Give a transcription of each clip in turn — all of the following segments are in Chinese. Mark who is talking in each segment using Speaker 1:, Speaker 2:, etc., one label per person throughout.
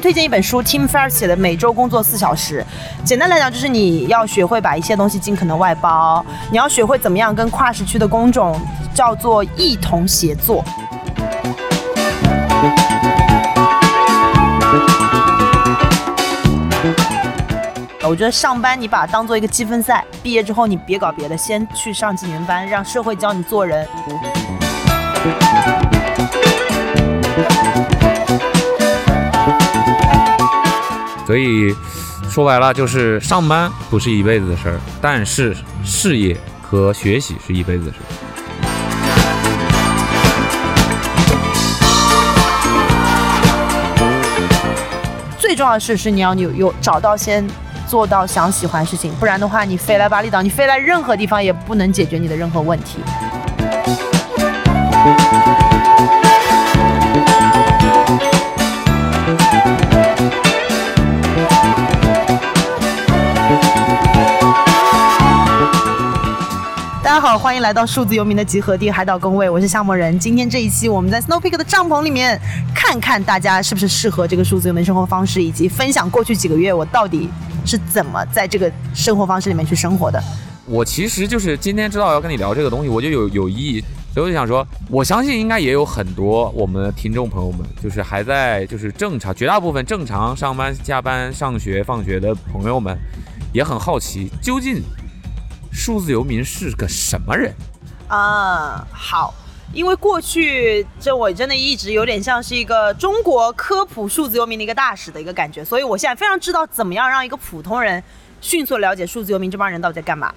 Speaker 1: 推荐一本书，Tim Ferriss 写的《每周工作四小时》。简单来讲，就是你要学会把一些东西尽可能外包，你要学会怎么样跟跨时区的工种叫做一同协作。我觉得上班你把它当做一个积分赛，毕业之后你别搞别的，先去上几年班，让社会教你做人。
Speaker 2: 所以说白了，就是上班不是一辈子的事儿，但是事业和学习是一辈子的事儿。
Speaker 1: 最重要的是，是你要有有找到先做到想喜欢的事情，不然的话，你飞来巴厘岛，你飞来任何地方也不能解决你的任何问题。好，欢迎来到数字游民的集合地海岛工位，我是夏末人。今天这一期，我们在 Snow Peak 的帐篷里面，看看大家是不是适合这个数字游民生活方式，以及分享过去几个月我到底是怎么在这个生活方式里面去生活的。
Speaker 2: 我其实就是今天知道要跟你聊这个东西，我就有有意义，所以我就想说，我相信应该也有很多我们的听众朋友们，就是还在就是正常，绝大部分正常上班、下班、上学、放学的朋友们，也很好奇，究竟数字游民是个什么人？
Speaker 1: 啊，好，因为过去这我真的一直有点像是一个中国科普数字游民的一个大使的一个感觉，所以我现在非常知道怎么样让一个普通人迅速了解数字游民这帮人到底在干嘛。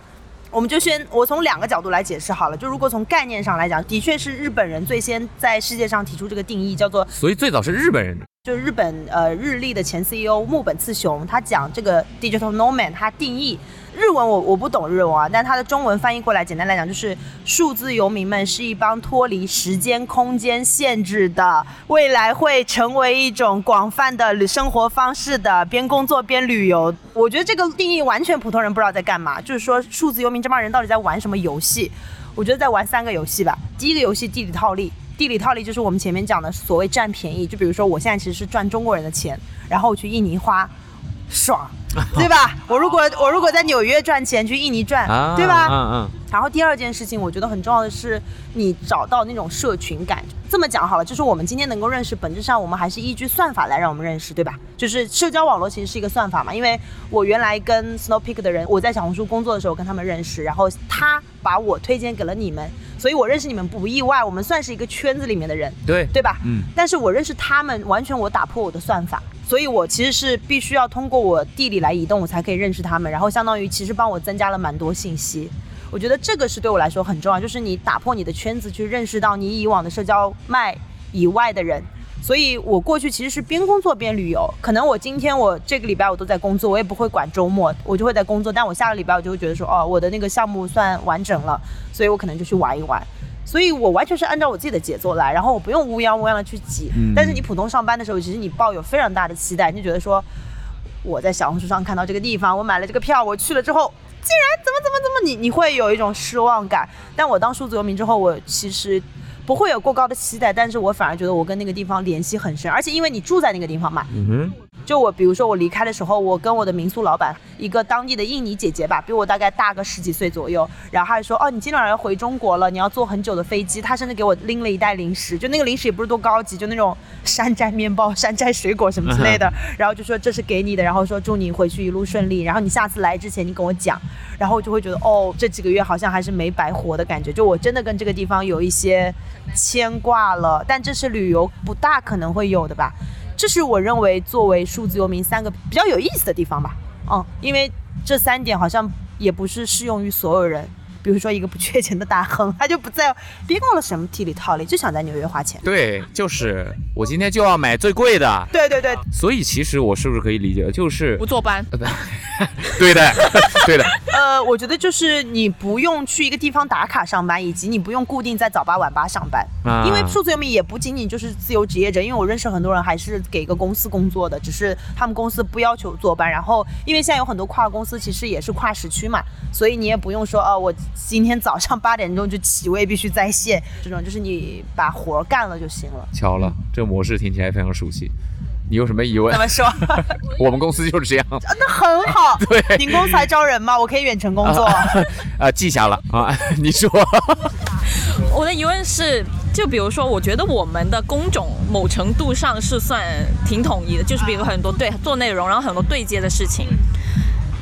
Speaker 1: 我们就先我从两个角度来解释好了，就如果从概念上来讲，的确是日本人最先在世界上提出这个定义，叫做
Speaker 2: 所以最早是日本人，
Speaker 1: 就日本呃日立的前 CEO 木本次雄，他讲这个 digital nomad，他定义日文我我不懂日文啊，但它的中文翻译过来，简单来讲就是数字游民们是一帮脱离时间空间限制的，未来会成为一种广泛的生活方式的，边工作边旅游。我觉得这个定义完全普通人不知道在干嘛，就是说数字游民这帮人到底在玩什么游戏？我觉得在玩三个游戏吧。第一个游戏地理套利，地理套利就是我们前面讲的所谓占便宜，就比如说我现在其实是赚中国人的钱，然后我去印尼花，爽，对吧？我如果我如果在纽约赚钱，去印尼赚，
Speaker 2: 啊，
Speaker 1: 对吧？
Speaker 2: 嗯嗯。
Speaker 1: 然后第二件事情，我觉得很重要的是，你找到那种社群感。这么讲好了，就是我们今天能够认识，本质上我们还是依据算法来让我们认识，对吧？就是社交网络其实是一个算法嘛。因为我原来跟 Snow Peak 的人，我在小红书工作的时候跟他们认识，然后他把我推荐给了你们，所以我认识你们不意外，我们算是一个圈子里面的人，
Speaker 2: 对
Speaker 1: 对吧？
Speaker 2: 嗯。
Speaker 1: 但是我认识他们，完全我打破我的算法，所以我其实是必须要通过我地理来移动，我才可以认识他们，然后相当于其实帮我增加了蛮多信息。我觉得这个是对我来说很重要，就是你打破你的圈子，去认识到你以往的社交脉以外的人。所以我过去其实是边工作边旅游，可能我今天我这个礼拜我都在工作，我也不会管周末，我就会在工作。但我下个礼拜我就会觉得说，哦，我的那个项目算完整了，所以我可能就去玩一玩。所以我完全是按照我自己的节奏来，然后我不用乌泱乌泱的去挤。
Speaker 2: 嗯
Speaker 1: 但是你普通上班的时候，其实你抱有非常大的期待，你就觉得说，我在小红书上看到这个地方，我买了这个票，我去了之后，竟然怎么怎么怎么，你你会有一种失望感。但我当数字游民之后，我其实不会有过高的期待，但是我反而觉得我跟那个地方联系很深，而且因为你住在那个地方嘛，
Speaker 2: 嗯哼。
Speaker 1: 就我，比如说我离开的时候，我跟我的民宿老板，一个当地的印尼姐姐吧，比我大概大个十几岁左右，然后她就说，哦，你今天晚要回中国了，你要坐很久的飞机。她甚至给我拎了一袋零食，就那个零食也不是多高级，就那种山寨面包、山寨水果什么之类的。然后就说这是给你的，然后说祝你回去一路顺利，然后你下次来之前你跟我讲，然后我就会觉得，哦，这几个月好像还是没白活的感觉，就我真的跟这个地方有一些牵挂了，但这是旅游不大可能会有的吧。这是我认为作为数字游民三个比较有意思的地方吧。嗯，因为这三点好像也不是适用于所有人。比如说一个不缺钱的大亨，他就不在别搞了什么地理套利，就想在纽约花钱。
Speaker 2: 对，就是我今天就要买最贵的。
Speaker 1: 对对对，
Speaker 2: 所以其实我是不是可以理解，就是
Speaker 3: 不坐班？
Speaker 2: 对的，对的。
Speaker 1: 呃，我觉得就是你不用去一个地方打卡上班，以及你不用固定在早八晚八上班，
Speaker 2: 啊
Speaker 1: 因为数字游民也不仅仅就是自由职业者，因为我认识很多人还是给一个公司工作的，只是他们公司不要求坐班。然后，因为现在有很多跨公司其实也是跨时区嘛，所以你也不用说哦，我今天早上八点钟就起，我也必须在线，这种就是你把活儿干了就行了。
Speaker 2: 巧了，这个模式听起来非常熟悉。你有什么疑问
Speaker 1: 怎？么说？
Speaker 2: 我们公司就是这样，
Speaker 1: 那很好。
Speaker 2: 对
Speaker 1: 您公司还招人吗？我可以远程工作。
Speaker 2: 啊，记下了啊。你说，
Speaker 3: 我的疑问是，就比如说，我觉得我们的工种某程度上是算挺统一的，就是比如很多对做内容，然后很多对接的事情。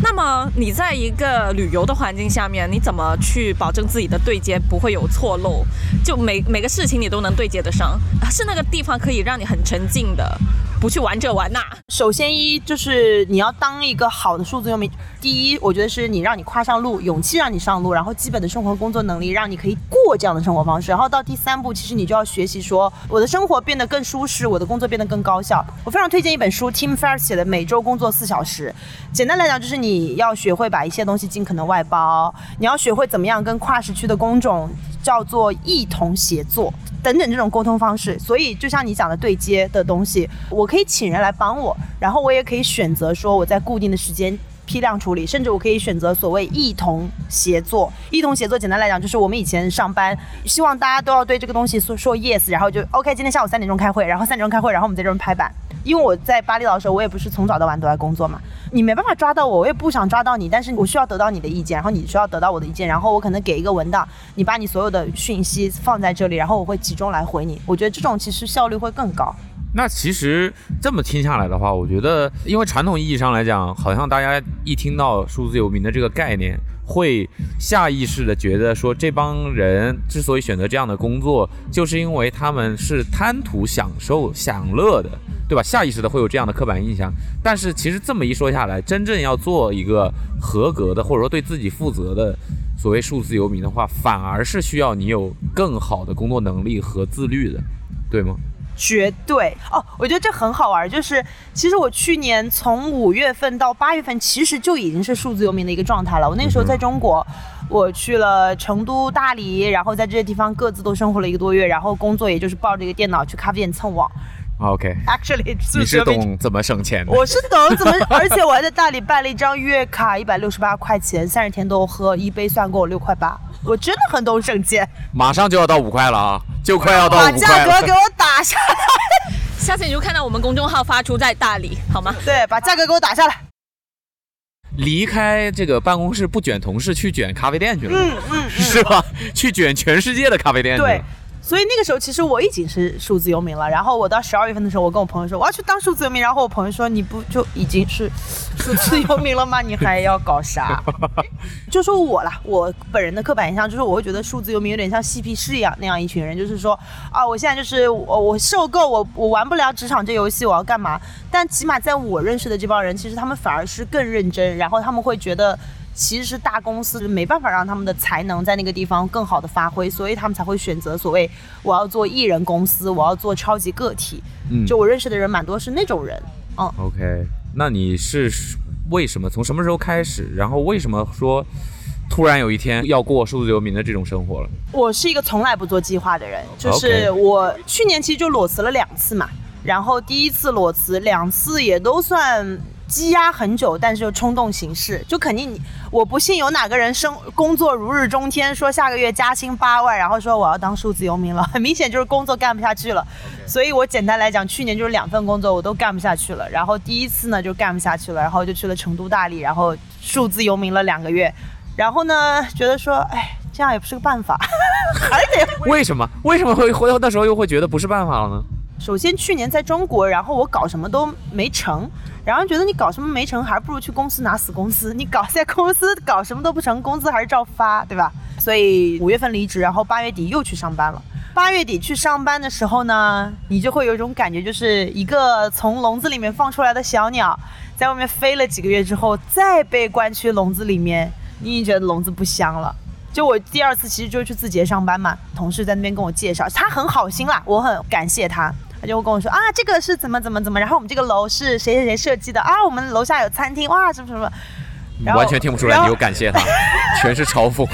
Speaker 3: 那么你在一个旅游的环境下面，你怎么去保证自己的对接不会有错漏？就每每个事情你都能对接得上，是那个地方可以让你很沉浸的，不去玩这玩那。
Speaker 1: 首先一就是你要当一个好的数字游民，第一，我觉得是你让你跨上路，勇气让你上路，然后基本的生活工作能力让你可以过这样的生活方式。然后到第三步，其实你就要学习说，我的生活变得更舒适，我的工作变得更高效。我非常推荐一本书，Tim f e r r s 写的《每周工作四小时》。简单来讲，就是你要学会把一些东西尽可能外包，你要学会怎么样跟跨时区的工种叫做一同协作。等等这种沟通方式，所以就像你讲的对接的东西，我可以请人来帮我，然后我也可以选择说我在固定的时间批量处理，甚至我可以选择所谓一同协作。一同协作，简单来讲就是我们以前上班，希望大家都要对这个东西说说 yes，然后就 OK，今天下午三点钟开会，然后三点钟开会，然后我们在这边拍板。因为我在巴厘岛的时候，我也不是从早到晚都在工作嘛，你没办法抓到我，我也不想抓到你，但是我需要得到你的意见，然后你需要得到我的意见，然后我可能给一个文档，你把你所有的讯息放在这里，然后我会集中来回你。我觉得这种其实效率会更高。
Speaker 2: 那其实这么听下来的话，我觉得，因为传统意义上来讲，好像大家一听到数字游民的这个概念，会下意识的觉得说，这帮人之所以选择这样的工作，就是因为他们是贪图享受、享乐的，对吧？下意识的会有这样的刻板印象。但是其实这么一说下来，真正要做一个合格的，或者说对自己负责的所谓数字游民的话，反而是需要你有更好的工作能力和自律的，对吗？
Speaker 1: 绝对哦，我觉得这很好玩。就是其实我去年从五月份到八月份，其实就已经是数字游民的一个状态了。我那个时候在中国，我去了成都、大理，然后在这些地方各自都生活了一个多月，然后工作也就是抱着一个电脑去咖啡店蹭网。OK，Actually，
Speaker 2: 你是懂怎么省钱的。
Speaker 1: 我是懂怎么，而且我还在大理办了一张月卡，一百六十八块钱，三十天都喝，一杯算给我六块八。我真的很懂省钱，
Speaker 2: 马上就要到五块了啊，就快要到
Speaker 1: 把
Speaker 2: 五块了
Speaker 1: 价格给。我打下来。
Speaker 3: 下次你就看到我们公众号发出在大理，好吗？
Speaker 1: 对，把价格给我打下来。
Speaker 2: 离开这个办公室不卷同事，去卷咖啡店去了，
Speaker 1: 嗯嗯嗯，
Speaker 2: 是吧？去卷全世界的咖啡店去了。
Speaker 1: 对。所以那个时候，其实我已经是数字游民了。然后我到十二月份的时候，我跟我朋友说我要去当数字游民。然后我朋友说你不就已经是数字游民了吗？你还要搞啥？就说我啦，我本人的刻板印象就是我会觉得数字游民有点像嬉皮士一样那样一群人，就是说啊，我现在就是我我受够我我玩不了职场这游戏，我要干嘛？但起码在我认识的这帮人，其实他们反而是更认真，然后他们会觉得。其实是大公司没办法让他们的才能在那个地方更好的发挥，所以他们才会选择所谓我要做艺人公司，我要做超级个体。
Speaker 2: 嗯
Speaker 1: 就我认识的人蛮多是那种人，嗯
Speaker 2: ，OK，那你是为什么从什么时候开始？然后为什么说突然有一天要过数字游民的这种生活了？
Speaker 1: 我是一个从来不做计划的人，就是我去年其实就裸辞了两次嘛，然后第一次裸辞，两次也都算积压很久，但是又冲动行事，就肯定你我不信有哪个人生工作如日中天，说下个月加薪八万，然后说我要当数字游民了，很明显就是工作干不下去了。所以我简单来讲，去年就是两份工作我都干不下去了，然后第一次呢就干不下去了，然后就去了成都、大理，然后数字游民了两个月，然后呢觉得说，哎，这样也不是个办法，还得
Speaker 2: 为什么？为什么会回头那时候又会觉得不是办法了呢？
Speaker 1: 首先去年在中国，然后我搞什么都没成，然后觉得你搞什么没成，还不如去公司拿死工资。你搞在公司搞什么都不成，工资还是照发，对吧？所以五月份离职，然后八月底又去上班了。八月底去上班的时候呢，你就会有一种感觉，就是一个从笼子里面放出来的小鸟，在外面飞了几个月之后，再被关去笼子里面，你已经觉得笼子不香了。就我第二次其实就是去字节上班嘛，同事在那边跟我介绍，他很好心啦，我很感谢他。他就会跟我说啊，这个是怎么怎么怎么，然后我们这个楼是谁谁谁设计的啊，我们楼下有餐厅，哇，什么什么。
Speaker 2: 完全听不出来你有感谢他，全是嘲讽。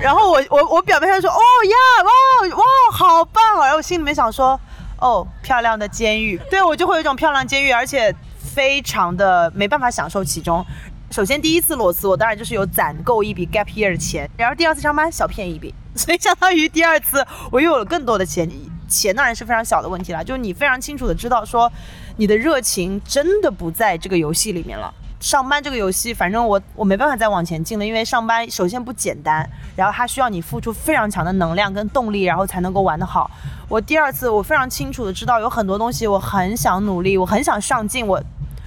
Speaker 1: 然后我我我表面上说哦呀哇哇好棒哦，然后我心里面想说哦漂亮的监狱，对我就会有一种漂亮监狱，而且非常的没办法享受其中。首先第一次裸辞，我当然就是有攒够一笔 gap year 的钱，然后第二次上班小骗一笔，所以相当于第二次我又有了更多的钱。钱当然是非常小的问题了，就是你非常清楚的知道说，你的热情真的不在这个游戏里面了。上班这个游戏，反正我我没办法再往前进了，因为上班首先不简单，然后它需要你付出非常强的能量跟动力，然后才能够玩得好。我第二次我非常清楚的知道有很多东西我很想努力，我很想上进，我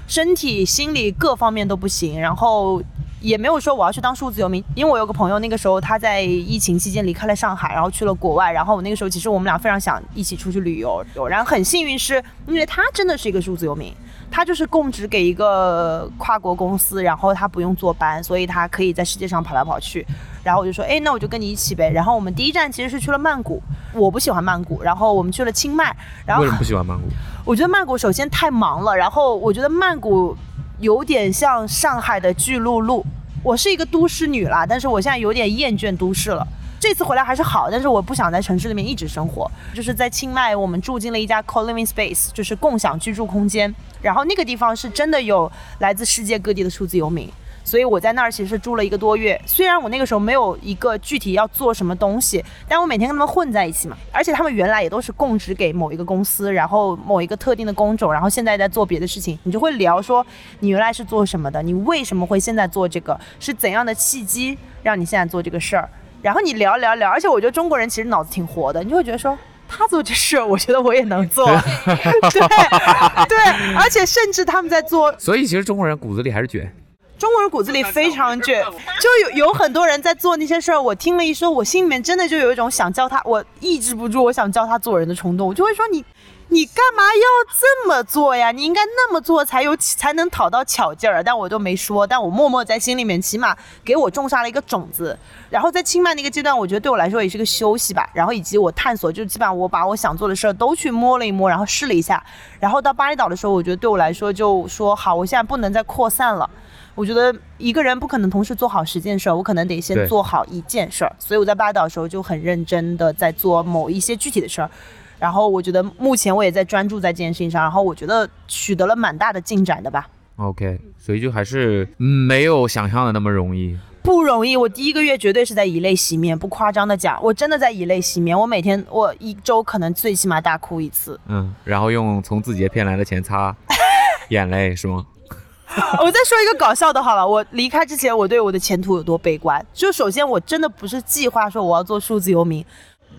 Speaker 1: 身体、心理各方面都不行，然后也没有说我要去当数字游民，因为我有个朋友那个时候他在疫情期间离开了上海，然后去了国外，然后我那个时候其实我们俩非常想一起出去旅游，然后很幸运是因为他真的是一个数字游民。他就是供职给一个跨国公司，然后他不用坐班，所以他可以在世界上跑来跑去。然后我就说，哎，那我就跟你一起呗。然后我们第一站其实是去了曼谷，我不喜欢曼谷。然后我们去了清迈。然后
Speaker 2: 为什么不喜欢曼谷？
Speaker 1: 我觉得曼谷首先太忙了，然后我觉得曼谷有点像上海的巨鹿路。我是一个都市女啦，但是我现在有点厌倦都市了。这次回来还是好，但是我不想在城市里面一直生活。就是在清迈，我们住进了一家 co-living space，就是共享居住空间。然后那个地方是真的有来自世界各地的数字游民，所以我在那儿其实住了一个多月。虽然我那个时候没有一个具体要做什么东西，但我每天跟他们混在一起嘛。而且他们原来也都是供职给某一个公司，然后某一个特定的工种，然后现在在做别的事情。你就会聊说你原来是做什么的，你为什么会现在做这个，是怎样的契机让你现在做这个事儿。然后你聊聊聊，而且我觉得中国人其实脑子挺活的，你就会觉得说他做这事，我觉得我也能做，对对，而且甚至他们在做，
Speaker 2: 所以其实中国人骨子里还是卷，
Speaker 1: 中国人骨子里非常倔，就有有很多人在做那些事儿，我听了一说，我心里面真的就有一种想教他，我抑制不住我想教他做人的冲动，我就会说你。你干嘛要这么做呀？你应该那么做才有才能讨到巧劲儿。但我都没说，但我默默在心里面，起码给我种下了一个种子。然后在清迈那个阶段，我觉得对我来说也是个休息吧。然后以及我探索，就基本上我把我想做的事儿都去摸了一摸，然后试了一下。然后到巴厘岛的时候，我觉得对我来说就说好，我现在不能再扩散了。我觉得一个人不可能同时做好十件事儿，我可能得先做好一件事儿。所以我在巴厘岛的时候就很认真的在做某一些具体的事儿。然后我觉得目前我也在专注在这件事情上，然后我觉得取得了蛮大的进展的吧。
Speaker 2: OK，所以就还是没有想象的那么容易，
Speaker 1: 不容易。我第一个月绝对是在以泪洗面，不夸张的讲，我真的在以泪洗面。我每天我一周可能最起码大哭一次。
Speaker 2: 嗯，然后用从字节骗来的钱擦眼泪是吗？
Speaker 1: 我再说一个搞笑的，好了，我离开之前我对我的前途有多悲观？就首先我真的不是计划说我要做数字游民。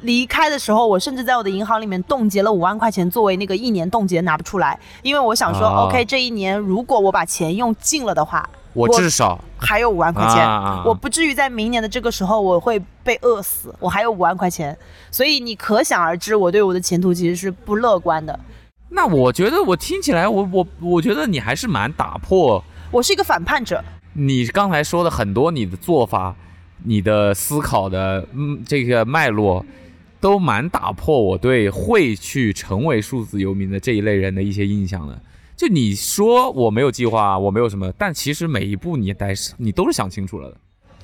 Speaker 1: 离开的时候，我甚至在我的银行里面冻结了五万块钱，作为那个一年冻结拿不出来，因为我想说，OK，这一年如果我把钱用尽了的话，
Speaker 2: 我至少
Speaker 1: 还有五万块钱，我不至于在明年的这个时候我会被饿死，我还有五万块钱，所以你可想而知，我对我的前途其实是不乐观的。
Speaker 2: 那我觉得我听起来，我我我觉得你还是蛮打破，
Speaker 1: 我是一个反叛者。
Speaker 2: 你刚才说的很多你的做法，你的思考的嗯这个脉络。都蛮打破我对会去成为数字游民的这一类人的一些印象的。就你说我没有计划，我没有什么，但其实每一步你得你都是想清楚了的。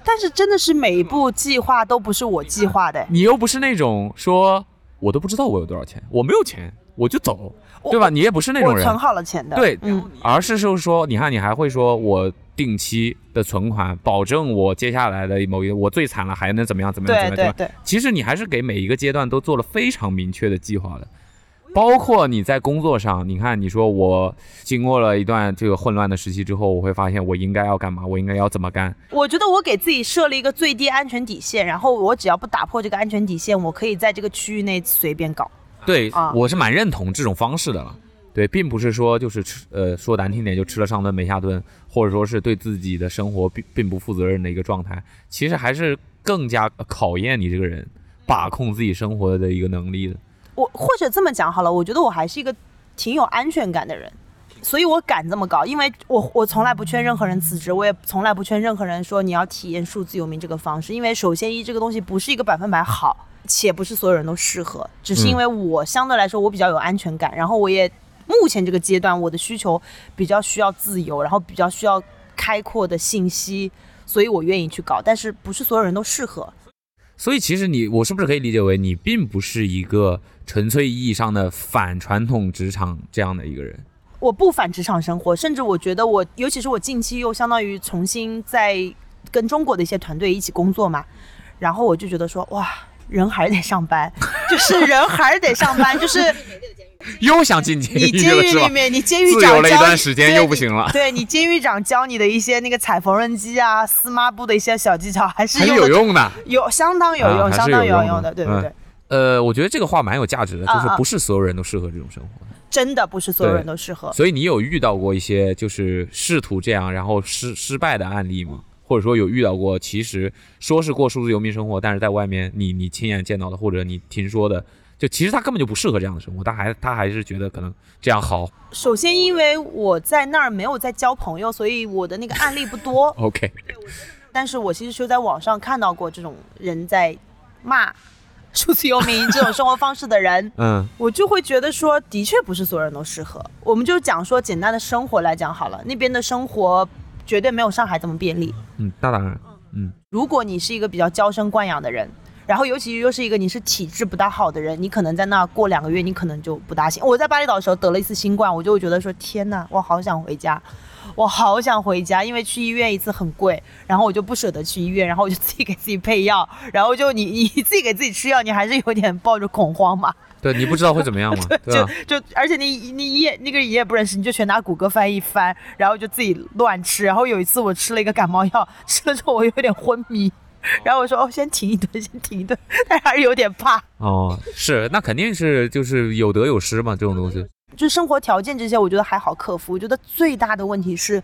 Speaker 1: 但是真的是每一步计划都不是我计划的。
Speaker 2: 你又不是那种说我都不知道我有多少钱，我没有钱我就走，对吧？你也不是那种人。
Speaker 1: 存好了钱的。
Speaker 2: 对，嗯。而是就是说，你看你还会说我。定期的存款，保证我接下来的某一我最惨了还能怎么样怎么样怎么样？
Speaker 1: 对对对。
Speaker 2: 其实你还是给每一个阶段都做了非常明确的计划的，包括你在工作上，你看你说我经过了一段这个混乱的时期之后，我会发现我应该要干嘛，我应该要怎么干？
Speaker 1: 我觉得我给自己设了一个最低安全底线，然后我只要不打破这个安全底线，我可以在这个区域内随便搞。
Speaker 2: 对，我是蛮认同这种方式的了。对，并不是说就是吃，呃，说难听点就吃了上顿没下顿，或者说是对自己的生活并并不负责任的一个状态。其实还是更加考验你这个人把控自己生活的一个能力的。
Speaker 1: 我或者这么讲好了，我觉得我还是一个挺有安全感的人，所以我敢这么搞，因为我我从来不劝任何人辞职，我也从来不劝任何人说你要体验数字游民这个方式，因为首先一这个东西不是一个百分百好，且不是所有人都适合，只是因为我相对来说我比较有安全感，然后我也。目前这个阶段，我的需求比较需要自由，然后比较需要开阔的信息，所以我愿意去搞。但是不是所有人都适合。
Speaker 2: 所以其实你，我是不是可以理解为你并不是一个纯粹意义上的反传统职场这样的一个人？
Speaker 1: 我不反职场生活，甚至我觉得我，尤其是我近期又相当于重新在跟中国的一些团队一起工作嘛，然后我就觉得说，哇，人还是得上班，就是人还是得上班，就是。
Speaker 2: 又想进监狱
Speaker 1: 你监
Speaker 2: 了是吧？
Speaker 1: 狱里面，你监狱长
Speaker 2: 自由了一段时间
Speaker 1: 对
Speaker 2: 又不行了，
Speaker 1: 对你监狱长教你的一些那个踩缝纫机啊、撕抹布的一些小技巧，还是
Speaker 2: 有用的。
Speaker 1: 有相当有用，相当
Speaker 2: 有用的
Speaker 1: 对对
Speaker 2: 嗯
Speaker 1: 对。
Speaker 2: 呃，我觉得这个话蛮有价值的，就是不是所有人都适合这种生活。
Speaker 1: 真的不是所有人都适合。
Speaker 2: 所以你有遇到过一些就是试图这样然后失失败的案例吗？或者说有遇到过其实说是过数字游民生活，但是在外面你你亲眼见到的或者你听说的，就其实他根本就不适合这样的生活，他还他还是觉得可能这样好。
Speaker 1: 首先，因为我在那儿没有在交朋友，所以我的那个案例不多。
Speaker 2: OK，
Speaker 1: 但是我其实就在网上看到过这种人在骂数字游民这种生活方式的人，
Speaker 2: 嗯
Speaker 1: 我就会觉得说，的确不是所有人都适合。我们就讲说简单的生活来讲好了，那边的生活绝对没有上海这么便利。
Speaker 2: 嗯，那当然，嗯
Speaker 1: 如果你是一个比较娇生惯养的人，然后尤其又是一个你是体质不大好的人，你可能在那过两个月，你可能就不大行。我在巴厘岛的时候得了一次新冠，我就会觉得说天呐，我好想回家，我好想回家，因为去医院一次很贵，然后我就不舍得去医院，然后我就自己给自己配药，然后就你你自己给自己吃药，你还是有点抱着恐慌嘛，
Speaker 2: 对你不知道会怎么样吗，对吧？
Speaker 1: 就就而且你你也那个你也不认识，你就全拿谷歌翻译翻，然后就自己乱吃。然后有一次我吃了一个感冒药，吃了之后我有点昏迷，然后我说哦先停一顿，先停一顿，但是还是有点怕。
Speaker 2: 哦，是，那肯定是就是有得有失嘛，这种东西。
Speaker 1: 就生活条件这些，我觉得还好克服。我觉得最大的问题是，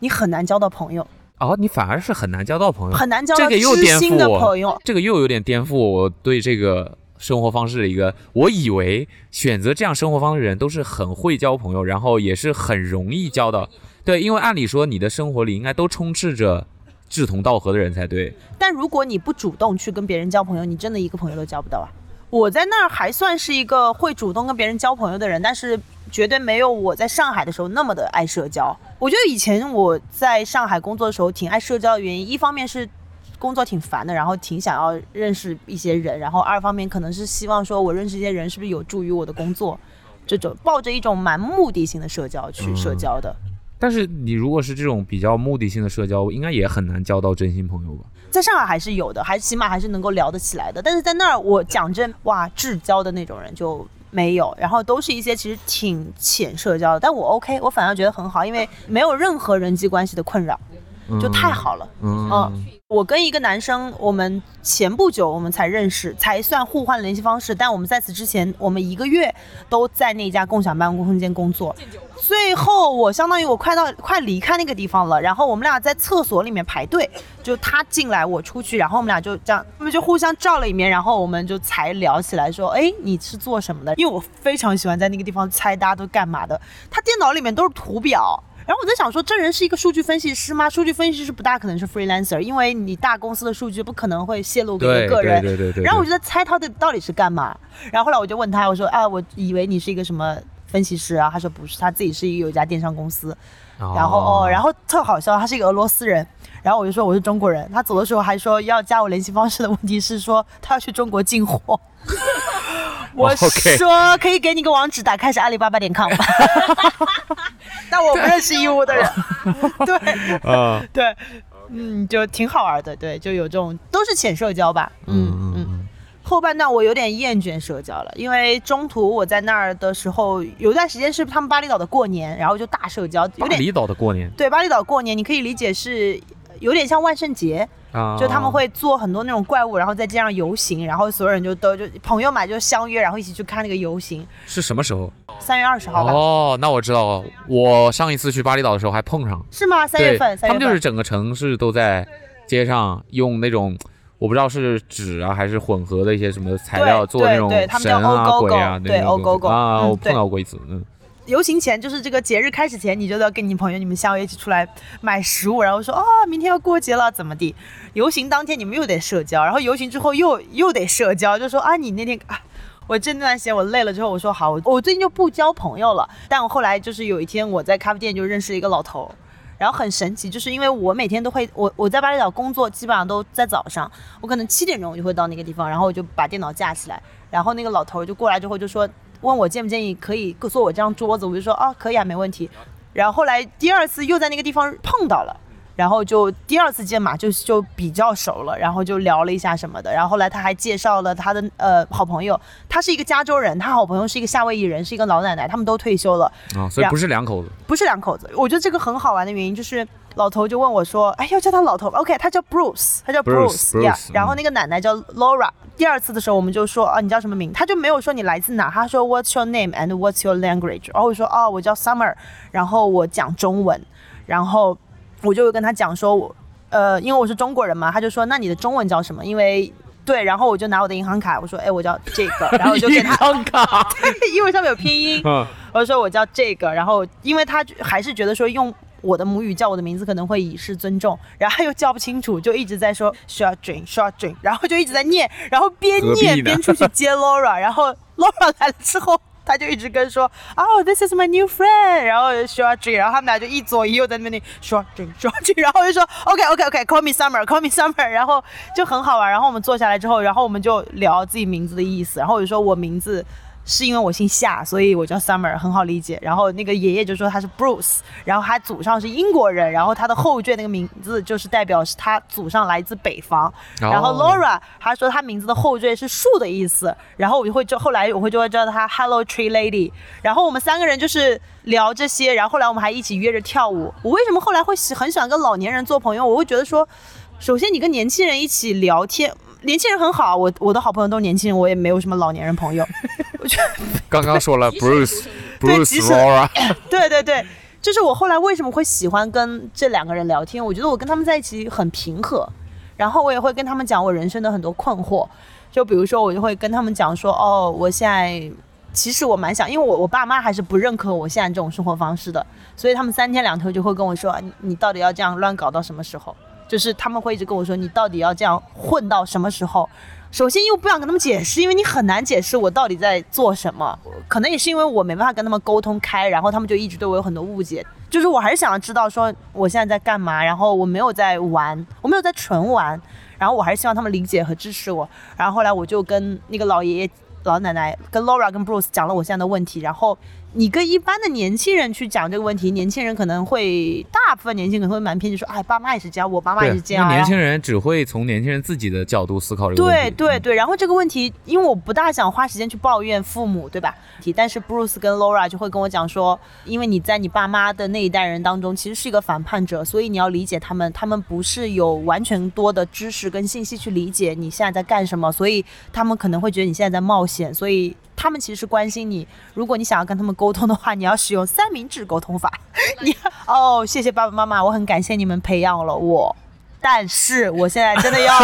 Speaker 1: 你很难交到朋友，
Speaker 2: 哦，你反而是很难交到朋友，
Speaker 1: 很难交到知心的朋友。
Speaker 2: 这个又有点颠覆我对这个生活方式的一个，我以为选择这样生活方式的人都是很会交朋友，然后也是很容易交到。对，因为按理说你的生活里应该都充斥着志同道合的人才对。
Speaker 1: 但如果你不主动去跟别人交朋友，你真的一个朋友都交不到啊。我在那儿还算是一个会主动跟别人交朋友的人，但是绝对没有我在上海的时候那么的爱社交。我觉得以前我在上海工作的时候挺爱社交的原因，一方面是工作挺烦的，然后挺想要认识一些人，然后二方面可能是希望说我认识一些人是不是有助于我的工作，这种抱着一种蛮目的性的社交去社交的。
Speaker 2: 但是你如果是这种比较目的性的社交，应该也很难交到真心朋友吧？
Speaker 1: 在上海还是有的，还起码还是能够聊得起来的。但是在那儿，我讲真，哇，至交的那种人就没有，然后都是一些其实挺浅社交的。但我 OK，我反而觉得很好，因为没有任何人际关系的困扰，就太好了。
Speaker 2: 嗯。
Speaker 1: 嗯我跟一个男生，我们前不久我们才认识，才算互换联系方式。但我们在此之前，我们一个月都在那家共享办公空间工作。最后我相当于我快到快离开那个地方了，然后我们俩在厕所里面排队，就他进来我出去，然后我们俩就这样，我们就互相照了一面，然后我们就才聊起来说，哎，你是做什么的？因为我非常喜欢在那个地方猜大家都干嘛的。他电脑里面都是图表。然后我在想说，这人是一个数据分析师吗？数据分析师不大可能是 freelancer，因为你大公司的数据不可能会泄露给一个个人。
Speaker 2: 对对对对。
Speaker 1: 然后我就在猜他的到底是干嘛。然后后来我就问他，我说啊，我以为你是一个什么分析师啊？他说不是，他自己是一个有一家电商公司。然后哦，然后特好笑，他是一个俄罗斯人。然后我就说我是中国人。他走的时候还说要加我联系方式的问题是说他要去中国进货。我说可以给你个网址，打开是阿里巴巴点 com。但我不认识义乌的人。对
Speaker 2: 啊，
Speaker 1: 对，嗯，就挺好玩的。对，就有这种都是浅社交吧。嗯嗯。
Speaker 2: 嗯
Speaker 1: 后半段我有点厌倦社交了，因为中途我在那儿的时候，有一段时间是他们巴厘岛的过年，然后就大社交，有点
Speaker 2: 巴厘岛的过年
Speaker 1: 对巴厘岛过年，你可以理解是有点像万圣节，
Speaker 2: 啊，
Speaker 1: 就他们会做很多那种怪物，然后在街上游行，然后所有人就都就朋友嘛就相约，然后一起去看那个游行。
Speaker 2: 是什么时候？
Speaker 1: 三月二十号吧？
Speaker 2: 哦，那我知道了。我上一次去巴厘岛的时候还碰上，
Speaker 1: 是吗？三月，份，三
Speaker 2: 他们。就是整个城市都在街上用那种。我不知道是纸啊，还是混合的一些什么材料做那种
Speaker 1: 对对他们叫
Speaker 2: 神啊、鬼啊，
Speaker 1: 对
Speaker 2: 那种啊，
Speaker 1: 嗯
Speaker 2: 我碰到过一次，嗯，
Speaker 1: 游行前就是这个节日开始前，你就要跟你朋友你们相约一起出来买食物，然后说啊、明天要过节了怎么地。游行当天你们又得社交，然后游行之后又 又得社交，就说啊你那天啊。我这段时间我累了之后，我说好，我最近就不交朋友了。但我后来就是有一天我在咖啡店就认识一个老头，然后很神奇，就是因为我每天都会，我我在巴厘岛工作基本上都在早上，我可能七点钟我就会到那个地方，然后我就把电脑架起来，然后那个老头就过来之后就说，问我建不建议可以坐我这张桌子，我就说啊可以啊没问题。然后后来第二次又在那个地方碰到了，然后就第二次见嘛，就就比较熟了，然后就聊了一下什么的。然后后来他还介绍了他的呃好朋友，他是一个加州人，他好朋友是一个夏威夷人，是一个老奶奶，他们都退休了，
Speaker 2: 啊，所以不是两口子。
Speaker 1: 不是两口子。我觉得这个很好玩的原因就是。老头就问我说：“哎，要叫他老头？OK，他叫 Bruce，他叫。
Speaker 2: Bruce，
Speaker 1: 然后那个奶奶叫 Laura。第二次的时候，我们就说：啊，你叫什么名？他就没有说你来自哪，他说 What's your name and What's your language？然后我说：哦，我叫 Summer，然后我讲中文。然后我就跟他讲说，我呃，因为我是中国人嘛，他就说那你的中文叫什么？因为对，然后我就拿我的银行卡，我说：哎，我叫这个，然后我就给他，
Speaker 2: 银行卡。
Speaker 1: 因为上面有拼音。
Speaker 2: 嗯，
Speaker 1: 我就说我叫这个，然后因为他还是觉得说用我的母语叫我的名字可能会以示尊重，然后又叫不清楚，就一直在说 short drink short drink，然后就一直在念，然后边念边出去接 Laura，然后 Laura 来了之后。他就一直跟说，哦、t h i s is my new friend，然后 short drink，然后他们俩就一左一右在那边念 short drink short drink，然后就说 OK OK OK，call me summer，call me summer，然后就很好玩。然后我们坐下来之后，然后我们就聊自己名字的意思，然后我就说我名字是因为我姓夏，所以我叫 Summer，很好理解。然后那个爷爷就说他是 Bruce，然后他祖上是英国人，然后他的后缀那个名字就是代表是他祖上来自北方。然后
Speaker 2: 哦
Speaker 1: Laura 他说他名字的后缀是树的意思，然后我就会就后来我会就会叫他 Hello Tree Lady。然后我们三个人就是聊这些，然后后来我们还一起约着跳舞。我为什么后来会喜很喜欢跟老年人做朋友？我会觉得说，首先你跟年轻人一起聊天。年轻人很好，我我的好朋友都是年轻人，我也没有什么老年人朋友。我觉得
Speaker 2: 刚刚说了 Bruce Bruce Laura，
Speaker 1: 对对对，就是我后来为什么会喜欢跟这两个人聊天？我觉得我跟他们在一起很平和，然后我也会跟他们讲我人生的很多困惑。就比如说，我就会跟他们讲说，哦，我现在其实我蛮想，因为我我爸妈还是不认可我现在这种生活方式的，所以他们三天两头就会跟我说，你你到底要这样乱搞到什么时候？就是他们会一直跟我说，你到底要这样混到什么时候？首先，又不想跟他们解释，因为你很难解释我到底在做什么。可能也是因为我没办法跟他们沟通开，然后他们就一直对我有很多误解。就是我还是想要知道说我现在在干嘛，然后我没有在玩，我没有在纯玩，然后我还是希望他们理解和支持我。然后后来我就跟那个老爷爷、老奶奶、跟 Laura、跟 Bruce 讲了我现在的问题，然后。你跟一般的年轻人去讲这个问题，年轻人可能会大部分年轻人可能会蛮偏就，说，哎，爸妈也是这样，我爸妈也是这样。
Speaker 2: 年轻人只会从年轻人自己的角度思考这个问题。
Speaker 1: 对对对，然后这个问题，因为我不大想花时间去抱怨父母，对吧？但是 Bruce 跟 Laura 就会跟我讲说，因为你在你爸妈的那一代人当中，其实是一个反叛者，所以你要理解他们，他们不是有完全多的知识跟信息去理解你现在在干什么，所以他们可能会觉得你现在在冒险，所以他们其实是关心你。如果你想要跟他们沟通的话，你要使用三明治沟通法。你哦，谢谢爸爸妈妈，我很感谢你们培养了我。但是我现在真的要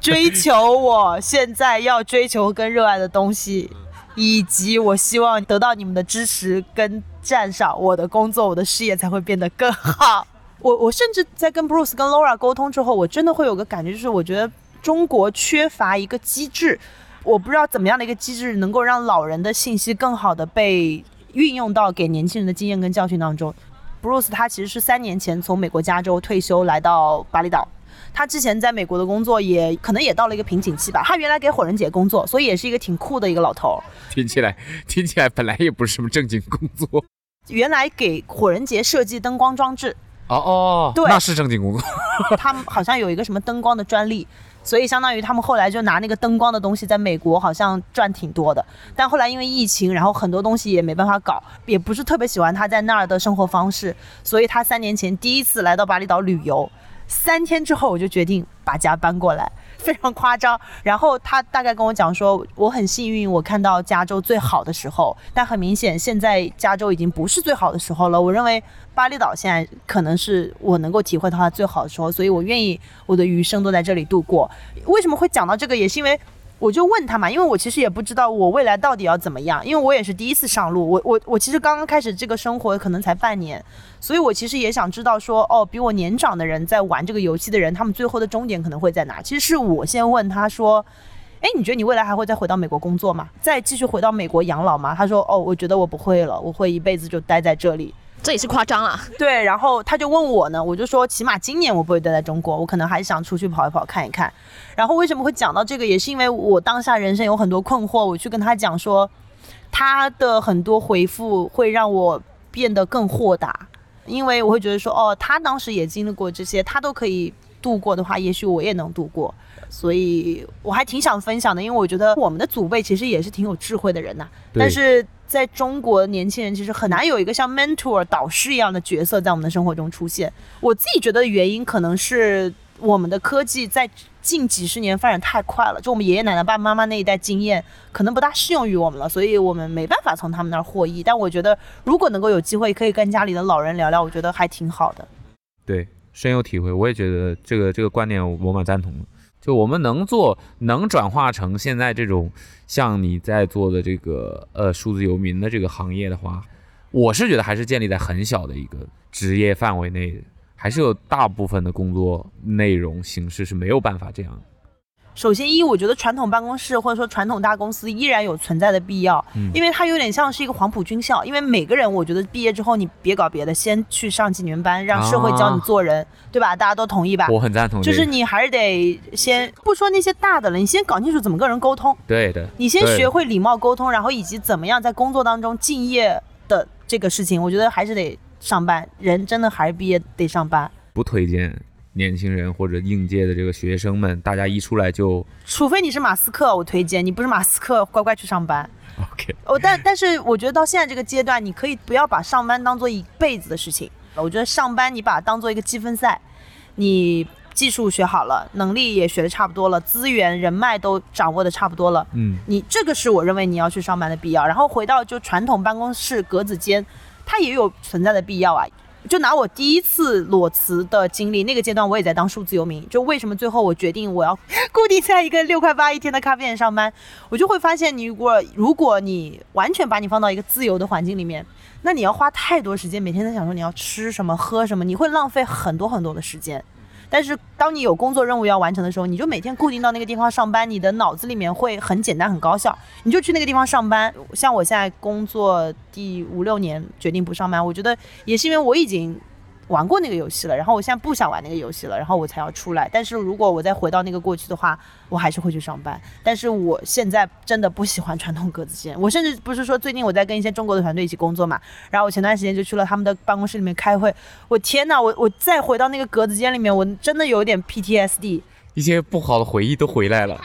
Speaker 1: 追求我现在要追求跟热爱的东西，以及我希望得到你们的支持跟赞赏，我的工作、我的事业才会变得更好。我我甚至在跟 Bruce 跟 Laura 沟通之后，我真的会有个感觉，就是我觉得中国缺乏一个机制，我不知道怎么样的一个机制能够让老人的信息更好的被运用到给年轻人的经验跟教训当中。Bruce 他其实是三年前从美国加州退休来到巴厘岛。他之前在美国的工作也可能也到了一个瓶颈期吧。他原来给火人节工作，所以也是一个挺酷的一个老头。
Speaker 2: 听起来 听起来本来也不是什么正经工作。
Speaker 1: 原来给火人节设计灯光装置，
Speaker 2: 哦哦，
Speaker 1: 对
Speaker 2: 那是正经工作。
Speaker 1: 他们好像有一个什么灯光的专利，所以相当于他们后来就拿那个灯光的东西在美国好像赚挺多的。但后来因为疫情，然后很多东西也没办法搞，也不是特别喜欢他在那儿的生活方式，所以他三年前第一次来到巴厘岛旅游。三天之后，我就决定把家搬过来，非常夸张。然后他大概跟我讲说，我很幸运，我看到加州最好的时候，但很明显，现在加州已经不是最好的时候了。我认为巴厘岛现在可能是我能够体会到它最好的时候，所以我愿意我的余生都在这里度过。为什么会讲到这个，也是因为。我就问他嘛，因为我其实也不知道我未来到底要怎么样，因为我也是第一次上路，我我我其实刚刚开始这个生活可能才半年，所以我其实也想知道说，哦，比我年长的人在玩这个游戏的人，他们最后的终点可能会在哪？其实是我先问他说，哎，你觉得你未来还会再回到美国工作吗？再继续回到美国养老吗？他说，哦，我觉得我不会了，我会一辈子就待在这里。
Speaker 3: 这也是夸张啊！
Speaker 1: 对，然后他就问我呢，我就说起码今年我不会待在中国，我可能还想出去跑一跑看一看。然后为什么会讲到这个，也是因为我当下人生有很多困惑，我去跟他讲说，他的很多回复会让我变得更豁达。因为我会觉得说，哦，他当时也经历过这些，他都可以度过的话，也许我也能度过。所以我还挺想分享的，因为我觉得我们的祖辈其实也是挺有智慧的人呐。
Speaker 2: 对
Speaker 1: 但是在中国，年轻人其实很难有一个像 mentor 导师一样的角色在我们的生活中出现。我自己觉得原因可能是我们的科技在近几十年发展太快了，就我们爷爷奶奶、爸爸妈妈那一代经验可能不大适用于我们了，所以我们没办法从他们那儿获益。但我觉得如果能够有机会可以跟家里的老人聊聊，我觉得还挺好的。
Speaker 2: 对，深有体会。我也觉得这个这个观点我蛮赞同的。就我们能做，能转化成现在这种像你在做的这个呃数字游民的这个行业的话，我是觉得还是建立在很小的一个职业范围内，还是有大部分的工作内容形式是没有办法这样。
Speaker 1: 首先一，我觉得传统办公室或者说传统大公司依然有存在的必要，
Speaker 2: 嗯
Speaker 1: 因为它有点像是一个黄埔军校。因为每个人，我觉得毕业之后你别搞别的，先去上几年班，让社会教你做人，对吧？大家都同意吧？
Speaker 2: 我很赞同，
Speaker 1: 就是你还是得先不说那些大的了，你先搞清楚怎么跟人沟通，
Speaker 2: 对的，
Speaker 1: 你先学会礼貌沟通，然后以及怎么样在工作当中敬业的这个事情，我觉得还是得上班。人真的还是毕业得上班，
Speaker 2: 不推荐年轻人或者应届的这个学生们，大家一出来就
Speaker 1: 除非你是马斯克，我推荐你不是马斯克，乖乖去上班。
Speaker 2: OK。
Speaker 1: 哦，但但是我觉得到现在这个阶段，你可以不要把上班当做一辈子的事情。我觉得上班你把它当做一个积分赛，你技术学好了，能力也学的差不多了，资源人脉都掌握的差不多了，
Speaker 2: 嗯，
Speaker 1: 你这个是我认为你要去上班的必要。然后回到就传统办公室格子间，它也有存在的必要啊。就拿我第一次裸辞的经历，那个阶段我也在当数字游民。就为什么最后我决定我要固定在一个六块八一天的咖啡店上班，我就会发现，你如果如果你完全把你放到一个自由的环境里面，那你要花太多时间，每天在想说你要吃什么喝什么，你会浪费很多很多的时间。但是当你有工作任务要完成的时候，你就每天固定到那个地方上班，你的脑子里面会很简单很高效，你就去那个地方上班。像我现在工作第五六年决定不上班，我觉得也是因为我已经玩过那个游戏了，然后我现在不想玩那个游戏了，然后我才要出来。但是如果我再回到那个过去的话，我还是会去上班。但是我现在真的不喜欢传统格子间，我甚至不是说最近我在跟一些中国的团队一起工作嘛，然后我前段时间就去了他们的办公室里面开会，我天呐，我我再回到那个格子间里面，我真的有点 PTSD。
Speaker 2: 一些不好的回忆都回来了。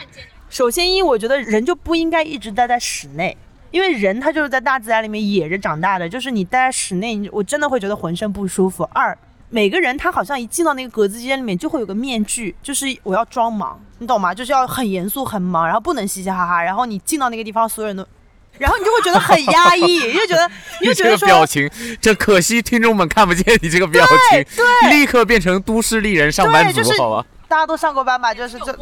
Speaker 1: 首先一，我觉得人就不应该一直待在室内，因为人他就是在大自然里面野着长大的，就是你待在室内，你我真的会觉得浑身不舒服。二，每个人他好像一进到那个格子间里面就会有个面具，就是我要装忙，你懂吗？就是要很严肃很忙，然后不能嘻嘻哈哈，然后你进到那个地方，所有人都。然后你就会觉得很压抑，你就觉得，你就觉
Speaker 2: 这个
Speaker 1: 得说，
Speaker 2: 表情，这可惜听众们看不见你这个表情，立刻变成都市丽人上班族，
Speaker 1: 对就是
Speaker 2: 好吧？
Speaker 1: 大家都上过班吧？就是这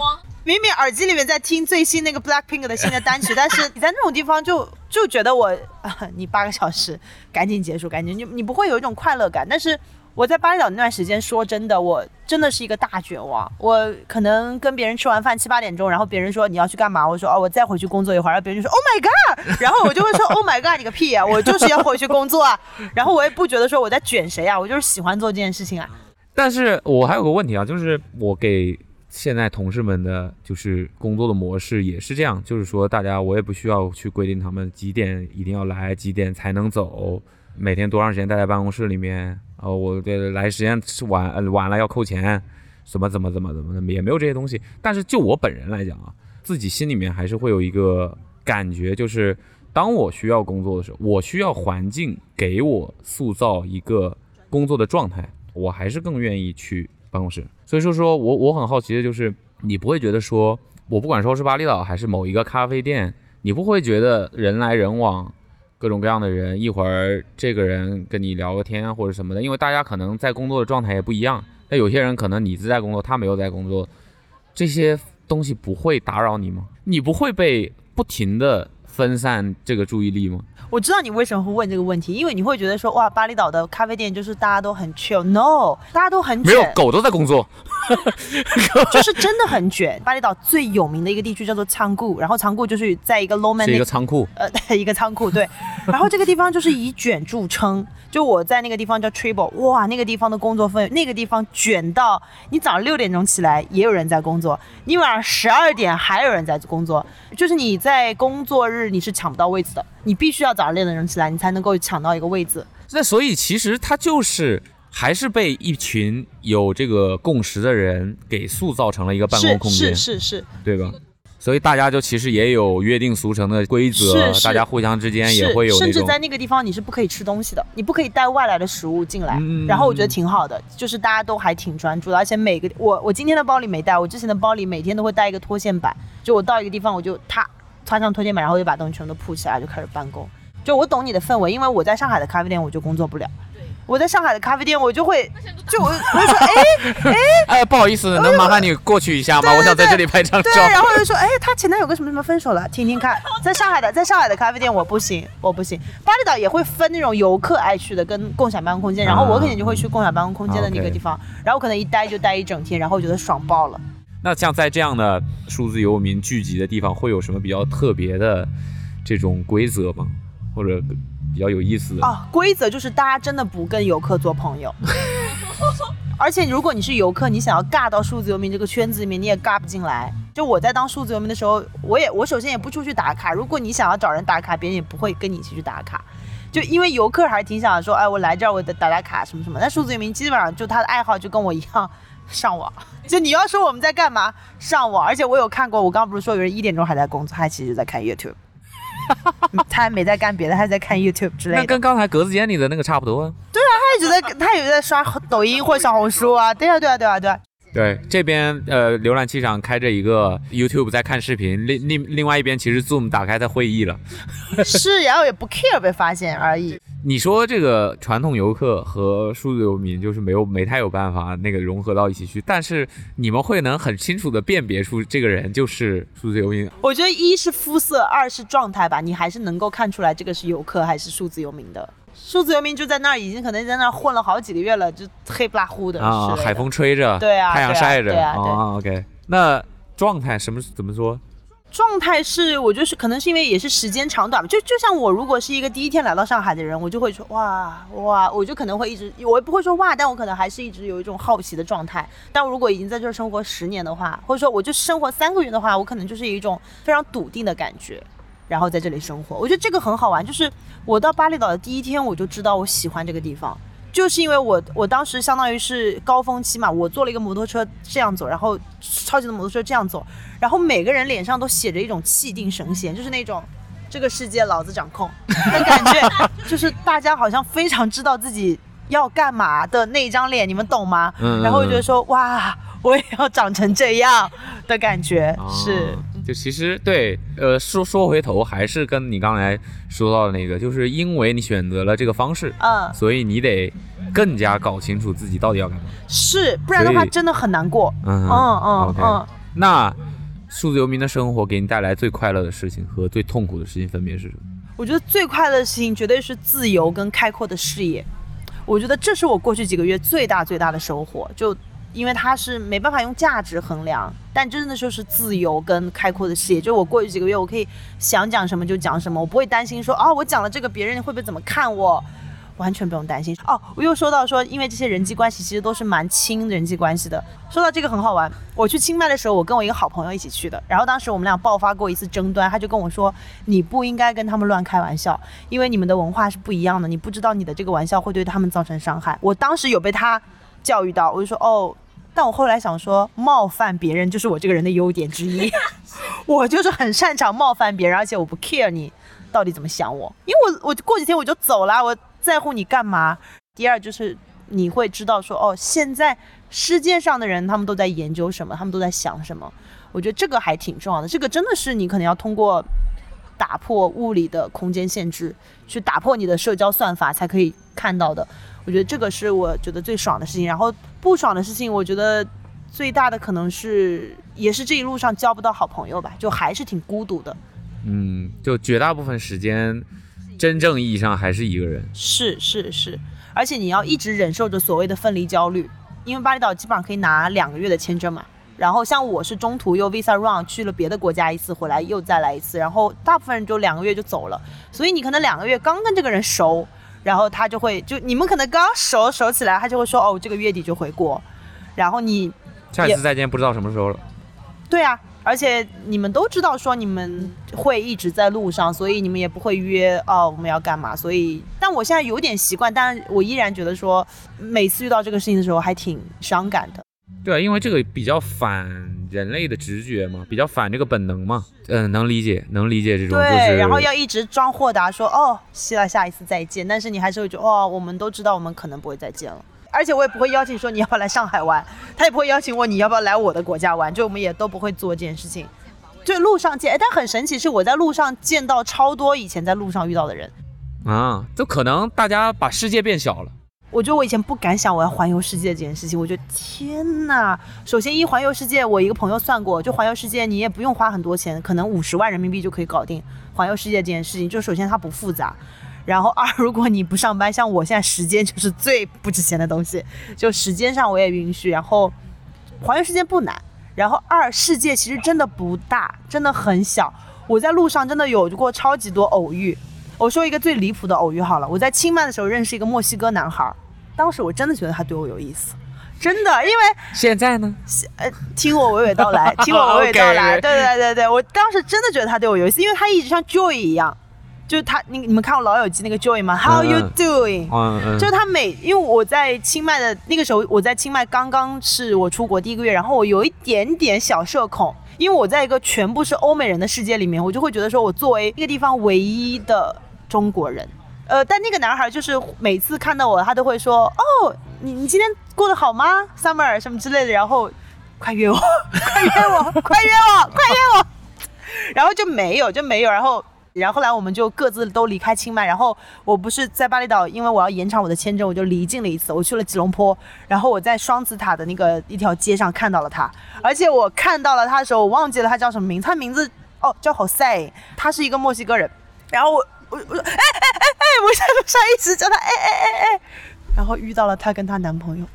Speaker 1: 明明耳机里面在听最新那个 Blackpink 的新的单曲，但是你在那种地方就就觉得我，啊、你八个小时赶紧结束，赶紧，你你不会有一种快乐感。但是我在巴厘岛那段时间，说真的，我真的是一个大绝望。我可能跟别人吃完饭七八点钟，然后别人说你要去干嘛，我说哦，我再回去工作一会儿，然后别人就说 Oh my god，然后我就会说 Oh my god，你个屁呀、我就是要回去工作啊。然后我也不觉得说我在卷谁啊，我就是喜欢做这件事情啊。
Speaker 2: 但是我还有个问题啊，就是我给现在同事们的就是工作的模式也是这样，就是说大家我也不需要去规定他们几点一定要来，几点才能走，每天多长时间待在办公室里面，呃，我这来时间是晚呃晚了要扣钱，什么怎么怎么怎么的，也没有这些东西。但是就我本人来讲啊，自己心里面还是会有一个感觉，就是当我需要工作的时候，我需要环境给我塑造一个工作的状态，我还是更愿意去办公室。所以说说我我很好奇的就是，你不会觉得说，我不管说是巴厘岛还是某一个咖啡店，你不会觉得人来人往，各种各样的人，一会儿这个人跟你聊个天或者什么的，因为大家可能在工作的状态也不一样。那有些人可能你是在工作，他没有在工作，这些东西不会打扰你吗？你不会被不停的分散这个注意力吗？
Speaker 1: 我知道你为什么会问这个问题，因为你会觉得说，哇，巴厘岛的咖啡店就是大家都很 chill，no，大家都很卷
Speaker 2: 没有
Speaker 1: 卷，
Speaker 2: 狗都在工作，
Speaker 1: 就是真的很卷。巴厘岛最有名的一个地区叫做仓库，然后仓库就是在一个 low man
Speaker 2: 是一个仓库。
Speaker 1: 呃 一个仓库，对。然后这个地方就是以卷著称，就我在那个地方叫 Triple，哇，那个地方的工作氛围，那个地方卷到你早上六点钟起来也有人在工作，你晚上十二点还有人在工作，就是你在工作日你是抢不到位置的，你必须要早上六点钟起来，你才能够抢到一个位置。
Speaker 2: 那所以其实它就是还是被一群有这个共识的人给塑造成了一个办公空间，
Speaker 1: 是是是
Speaker 2: 对吧？所以大家就其实也有约定俗成的规则，大家互相之间也，会有
Speaker 1: 甚至在那个地方你是不可以吃东西的，你不可以带外来的食物进来。
Speaker 2: 嗯
Speaker 1: 然后我觉得挺好的，就是大家都还挺专注的，而且每个我我今天的包里没带，我之前的包里每天都会带一个拖线板，就我到一个地方我就踏穿上拖线板，然后就把东西全都铺起来就开始办公。就我懂你的氛围，因为我在上海的咖啡店我就工作不了。我在上海的咖啡店，我就会，就我我就说，哎，
Speaker 2: 哎，不好意思，能麻烦你过去一下吗？我想在这里拍张照
Speaker 1: 对，。然后就说，哎，他前男友跟什么什么分手了，听听看。在上海的，在上海的咖啡店我不行，我不行。巴厘岛也会分那种游客爱去的跟共享办公空间，然后我肯定就会去共享办公空间的那个地方，然后可能一待就待一整天，然后我觉得爽爆了。
Speaker 2: 那像在这样的数字游民聚集的地方，会有什么比较特别的这种规则吗？或者比较有意思的？
Speaker 1: 啊，规则就是大家真的不跟游客做朋友。而且如果你是游客，你想要尬到数字游民这个圈子里面，你也尬不进来。就我在当数字游民的时候，我也我首先也不出去打卡。如果你想要找人打卡，别人也不会跟你一起去打卡。就因为游客还是挺想说，哎，我来这儿我得打打卡什么什么。但数字游民基本上就他的爱好就跟我一样，上网。就你要说我们在干嘛，上网。而且我有看过，我刚刚不是说有人一点钟还在工作，他其实在看 YouTube。他还没在干别的，他在看 YouTube 之类的。
Speaker 2: 那跟刚才格子间里的那个差不多对啊。
Speaker 1: 他一直在，他也在刷抖音或小红书啊。对啊，对啊，对啊，对啊。
Speaker 2: 对，这边呃浏览器上开着一个 YouTube 在看视频，另另另外一边其实 Zoom 打开在会议了。
Speaker 1: 是，然后也不 care 被发现而已。
Speaker 2: 你说这个传统游客和数字游民就是没有没太有办法那个融合到一起去，但是你们会能很清楚的辨别出这个人就是数字游民。
Speaker 1: 我觉得一是肤色，二是状态吧，你还是能够看出来这个是游客还是数字游民的。数字游民就在那儿，已经可能在那儿混了好几个月了，就黑不拉乎的
Speaker 2: 啊，海风吹着，
Speaker 1: 对啊
Speaker 2: 太阳晒着，
Speaker 1: 对啊对
Speaker 2: 啊，OK。那状态什么怎么说？
Speaker 1: 状态是，我就是可能是因为也是时间长短吧，就就像我如果是一个第一天来到上海的人，我就会说哇哇，我就可能会一直，我也不会说哇，但我可能还是一直有一种好奇的状态。但如果已经在这儿生活十年的话，或者说我就生活三个月的话，我可能就是一种非常笃定的感觉，然后在这里生活。我觉得这个很好玩，就是我到巴厘岛的第一天，我就知道我喜欢这个地方。就是因为我我当时相当于是高峰期嘛，我坐了一个摩托车这样走，然后超级的摩托车这样走，然后每个人脸上都写着一种气定神闲，就是那种这个世界老子掌控。的感觉，就是大家好像非常知道自己要干嘛的那一张脸，你们懂吗？
Speaker 2: 嗯
Speaker 1: 然后我觉得说哇，我也要长成这样的感觉，是。
Speaker 2: 啊就其实对，呃，说说回头还是跟你刚才说到的那个，就是因为你选择了这个方式，
Speaker 1: 嗯
Speaker 2: 所以你得更加搞清楚自己到底要干嘛。
Speaker 1: 是，不然的话真的很难过。
Speaker 2: 嗯
Speaker 1: 嗯嗯。
Speaker 2: 那数字游民的生活给你带来最快乐的事情和最痛苦的事情分别是什么？
Speaker 1: 我觉得最快乐的事情绝对是自由跟开阔的视野。我觉得这是我过去几个月最大最大的收获，就因为它是没办法用价值衡量，但真的就是自由跟开阔的视野。就我过去几个月，我可以想讲什么就讲什么，我不会担心说啊，我讲了这个别人会不会怎么看我。完全不用担心哦。我又说到说，因为这些人际关系其实都是蛮亲人际关系的。说到这个很好玩，我去清迈的时候，我跟我一个好朋友一起去的。然后当时我们俩爆发过一次争端，他就跟我说，你不应该跟他们乱开玩笑，因为你们的文化是不一样的，你不知道你的这个玩笑会对他们造成伤害。我当时有被他教育到，我就说哦。但我后来想说，冒犯别人就是我这个人的优点之一，我就是很擅长冒犯别人，而且我不 care 你到底怎么想我，因为我我过几天我就走了，我在乎你干嘛？第二就是你会知道说，哦，现在世界上的人他们都在研究什么，他们都在想什么，我觉得这个还挺重要的，这个真的是你可能要通过打破物理的空间限制，去打破你的社交算法才可以看到的。我觉得这个是我觉得最爽的事情，然后不爽的事情，我觉得最大的可能是也是这一路上交不到好朋友吧，就还是挺孤独的。
Speaker 2: 嗯，就绝大部分时间，真正意义上还是一个人。
Speaker 1: 是是是，而且你要一直忍受着所谓的分离焦虑，因为巴厘岛基本上可以拿两个月的签证嘛。然后像我是中途又 visa run 去了别的国家一次，回来又再来一次，然后大部分人就两个月就走了，所以你可能两个月刚跟这个人熟，然后他就会就你们可能刚熟熟起来，他就会说哦这个月底就回国，然后你
Speaker 2: 下一次再见不知道什么时候了。
Speaker 1: 对啊，而且你们都知道说你们会一直在路上，所以你们也不会约哦我们要干嘛。所以，但我现在有点习惯，但我依然觉得说每次遇到这个事情的时候还挺伤感的。
Speaker 2: 对啊，因为这个比较反人类的直觉嘛，比较反这个本能嘛。嗯，能理解，能理解这种。
Speaker 1: 对，然后要一直装豁达说哦，希望下一次再见。但是你还是会觉得哦，我们都知道我们可能不会再见了。而且我也不会邀请说你要不要来上海玩，他也不会邀请我你要不要来我的国家玩，就我们也都不会做这件事情。就路上见，但很神奇是我在路上见到超多以前在路上遇到的人
Speaker 2: 啊，就可能大家把世界变小了。
Speaker 1: 我觉得我以前不敢想我要环游世界这件事情，我觉得天哪！首先一环游世界，我一个朋友算过，就环游世界你也不用花很多钱，可能五十万人民币就可以搞定环游世界这件事情。就首先它不复杂。然后二，如果你不上班，像我现在时间就是最不值钱的东西，就时间上我也允许。然后环游世界不难。然后二，世界其实真的不大，真的很小。我在路上真的有过超级多偶遇。我说一个最离谱的偶遇好了，我在清迈的时候认识一个墨西哥男孩，当时我真的觉得他对我有意思，真的，因为
Speaker 2: 现在呢，
Speaker 1: 呃，听我娓娓道来，听我娓娓道来，对对对对，我当时真的觉得他对我有意思，因为他一直像 Joy 一样。就是他，你你们看过《老友记》那个 Joy 吗？How you doing？就是他每，因为我在清迈的那个时候，我在清迈刚刚是我出国第一个月，然后我有一点点小社恐，因为我在一个全部是欧美人的世界里面，我就会觉得说我作为一个地方唯一的中国人，呃，但那个男孩就是每次看到我，他都会说，哦，你你今天过得好吗，Summer 什么之类的，然后 快约我，快约我，快约我，快约我，然后就没有，就没有，然后。然后来我们就各自都离开清迈，然后我不是在巴厘岛，因为我要延长我的签证，我就离境了一次，我去了吉隆坡，然后我在双子塔的那个一条街上看到了他，而且我看到了他的时候，我忘记了他叫什么名，他名字哦叫 Jose，他是一个墨西哥人，然后我我我说哎哎哎哎，我在路上一直叫他哎哎哎哎，然后遇到了她跟她男朋友，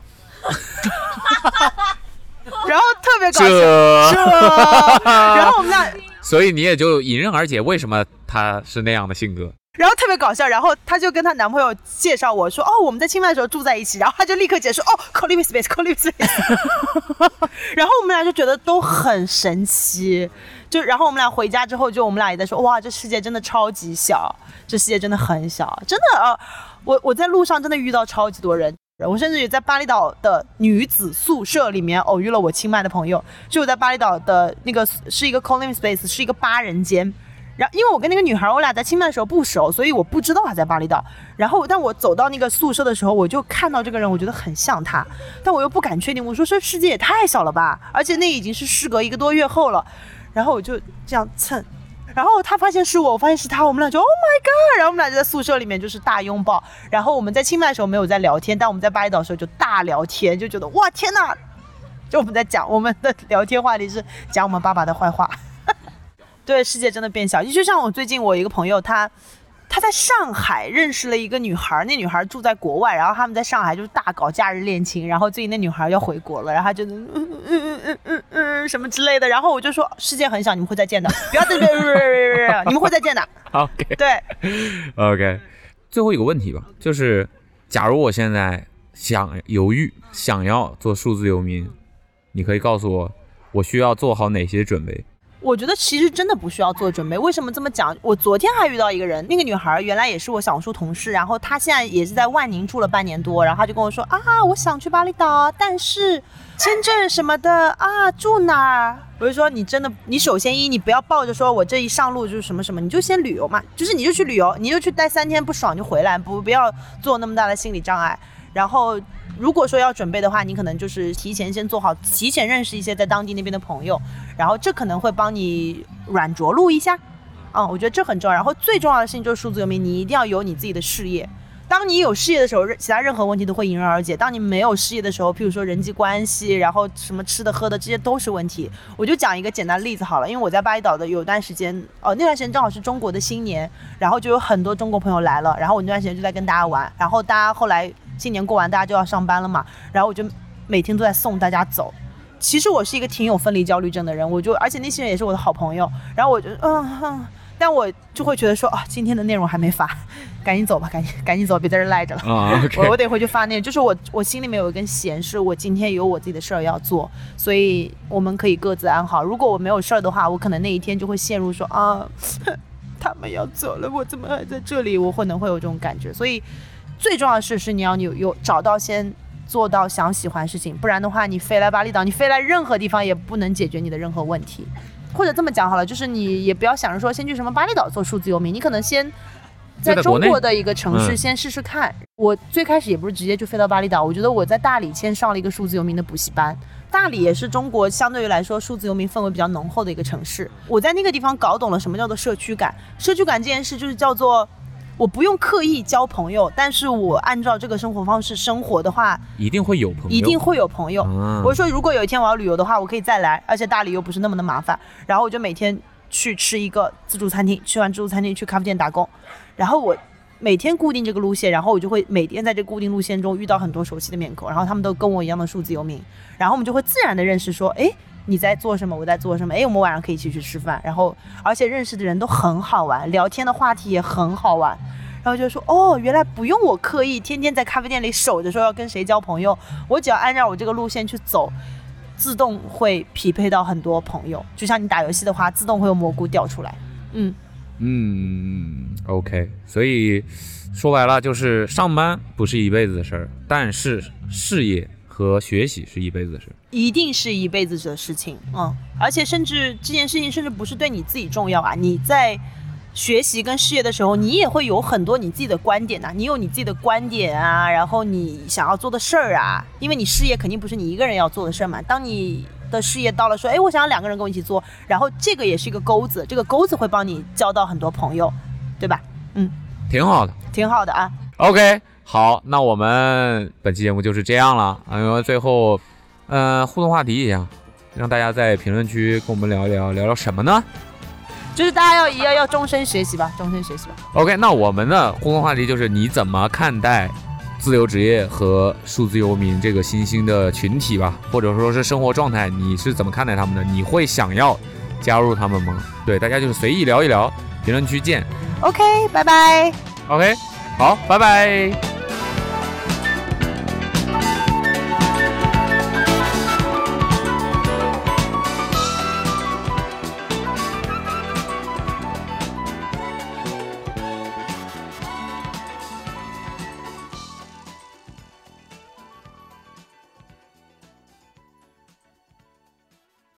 Speaker 1: 然后特别搞笑，然后我们俩。
Speaker 2: 所以你也就迎刃而解，为什么他是那样的性格？
Speaker 1: 然后特别搞笑，然后她就跟她男朋友介绍我说：“哦，我们在清迈的时候住在一起。”然后他就立刻解释：“哦，coliving space，coliving space。” 然后我们俩就觉得都很神奇，就然后我们俩回家之后，就我们俩也在说：“哇，这世界真的超级小，这世界真的很小，真的啊！我我在路上真的遇到超级多人。”我甚至也在巴厘岛的女子宿舍里面偶遇了我清迈的朋友，就我在巴厘岛的那个是一个 c o l i n g space，是一个八人间。然后因为我跟那个女孩，我俩在清迈的时候不熟，所以我不知道她在巴厘岛。然后，但我走到那个宿舍的时候，我就看到这个人，我觉得很像她，但我又不敢确定。我说这世界也太小了吧，而且那已经是事隔一个多月后了。然后我就这样蹭。然后他发现是我，我发现是他，我们俩就 Oh my God！然后我们俩就在宿舍里面就是大拥抱。然后我们在清迈的时候没有在聊天，但我们在巴厘岛的时候就大聊天，就觉得哇天哪！就我们在讲我们的聊天话题是讲我们爸爸的坏话。对，世界真的变小。就像我最近我一个朋友他。他在上海认识了一个女孩，那女孩住在国外，然后他们在上海就是大搞假日恋情，然后最近那女孩要回国了，然后他就嗯嗯嗯嗯嗯嗯什么之类的，然后我就说世界很小，你们会再见的，不要在这边，你们会再见的。
Speaker 2: OK，
Speaker 1: 对
Speaker 2: ，OK，最后一个问题吧，就是假如我现在想犹豫，想要做数字游民，你可以告诉我，我需要做好哪些准备？
Speaker 1: 我觉得其实真的不需要做准备。为什么这么讲？我昨天还遇到一个人，那个女孩原来也是我小红书同事，然后她现在也是在万宁住了半年多，然后她就跟我说啊，我想去巴厘岛，但是签证什么的啊，住哪儿？我就说你真的，你首先一，你不要抱着说我这一上路就是什么什么，你就先旅游嘛，就是你就去旅游，你就去待三天，不爽就回来，不不要做那么大的心理障碍，然后。如果说要准备的话，你可能就是提前先做好，提前认识一些在当地那边的朋友，然后这可能会帮你软着陆一下。嗯，我觉得这很重要。然后最重要的事情就是数字游民，你一定要有你自己的事业。当你有事业的时候，其他任何问题都会迎刃而解。当你没有事业的时候，譬如说人际关系，然后什么吃的喝的，这些都是问题。我就讲一个简单例子好了，因为我在巴厘岛的有段时间，哦，那段时间正好是中国的新年，然后就有很多中国朋友来了，然后我那段时间就在跟大家玩，然后大家后来。新年过完，大家就要上班了嘛，然后我就每天都在送大家走。其实我是一个挺有分离焦虑症的人，我就而且那些人也是我的好朋友，然后我就嗯哼，但我就会觉得说啊，今天的内容还没发，赶紧走吧，赶紧赶紧走，别在这赖着了。
Speaker 2: 啊
Speaker 1: 我得回去发那个，就是我我心里面有一根弦，是我今天有我自己的事儿要做，所以我们可以各自安好。如果我没有事儿的话，我可能那一天就会陷入说啊，他们要走了，我怎么还在这里？我可能会有这种感觉。所以最重要的是是你要有有找到先做到想喜欢的事情，不然的话，你飞来巴厘岛，你飞来任何地方也不能解决你的任何问题。或者这么讲好了，就是你也不要想着说先去什么巴厘岛做数字游民，你可能先在中
Speaker 2: 国
Speaker 1: 的一个城市
Speaker 2: 嗯
Speaker 1: 先试试看。我最开始也不是直接就飞到巴厘岛，我觉得我在大理先上了一个数字游民的补习班。大理也是中国相对于来说数字游民氛围比较浓厚的一个城市。我在那个地方搞懂了什么叫做社区感。社区感这件事就是叫做。我不用刻意交朋友，但是我按照这个生活方式生活的话，
Speaker 2: 一定会有朋友，
Speaker 1: 一定会有朋友。
Speaker 2: 啊
Speaker 1: 我说，如果有一天我要旅游的话，我可以再来，而且大理又不是那么的麻烦。然后我就每天去吃一个自助餐厅，吃完自助餐厅去咖啡店打工。然后我每天固定这个路线，然后我就会每天在这固定路线中遇到很多熟悉的面孔，然后他们都跟我一样的数字游民，然后我们就会自然的认识说，哎。你在做什么？我在做什么？哎，我们晚上可以一起去吃饭，然后而且认识的人都很好玩，聊天的话题也很好玩，然后就说哦，原来不用我刻意天天在咖啡店里守着说要跟谁交朋友，我只要按照我这个路线去走，自动会匹配到很多朋友。就像你打游戏的话，自动会有蘑菇掉出来。嗯，
Speaker 2: 嗯，OK，所以说白了就是上班不是一辈子的事儿，但是事业和学习是一辈子的事。
Speaker 1: 一定是一辈子的事情。嗯，而且甚至这件事情甚至不是对你自己重要啊，你在。学习跟事业的时候，你也会有很多你自己的观点呐、你有你自己的观点啊，然后你想要做的事儿啊，因为你事业肯定不是你一个人要做的事儿嘛。当你的事业到了说，哎，我想要两个人跟我一起做，然后这个也是一个钩子，这个钩子会帮你交到很多朋友，对吧？
Speaker 2: 嗯挺好的。
Speaker 1: 挺好的啊。
Speaker 2: OK，好，那我们本期节目就是这样了。啊，最后，呃，互动话题一样，让大家在评论区跟我们聊一聊，聊聊什么呢
Speaker 1: 就是大家要要要终身学习吧，终身学习吧。
Speaker 2: ？OK，那我们的互动话题就是你怎么看待自由职业和数字游民这个新兴的群体吧，或者说是生活状态，你是怎么看待他们的？你会想要加入他们吗？对，大家就是随意聊一聊，评论区见。
Speaker 1: OK，拜拜。
Speaker 2: OK，好，拜拜。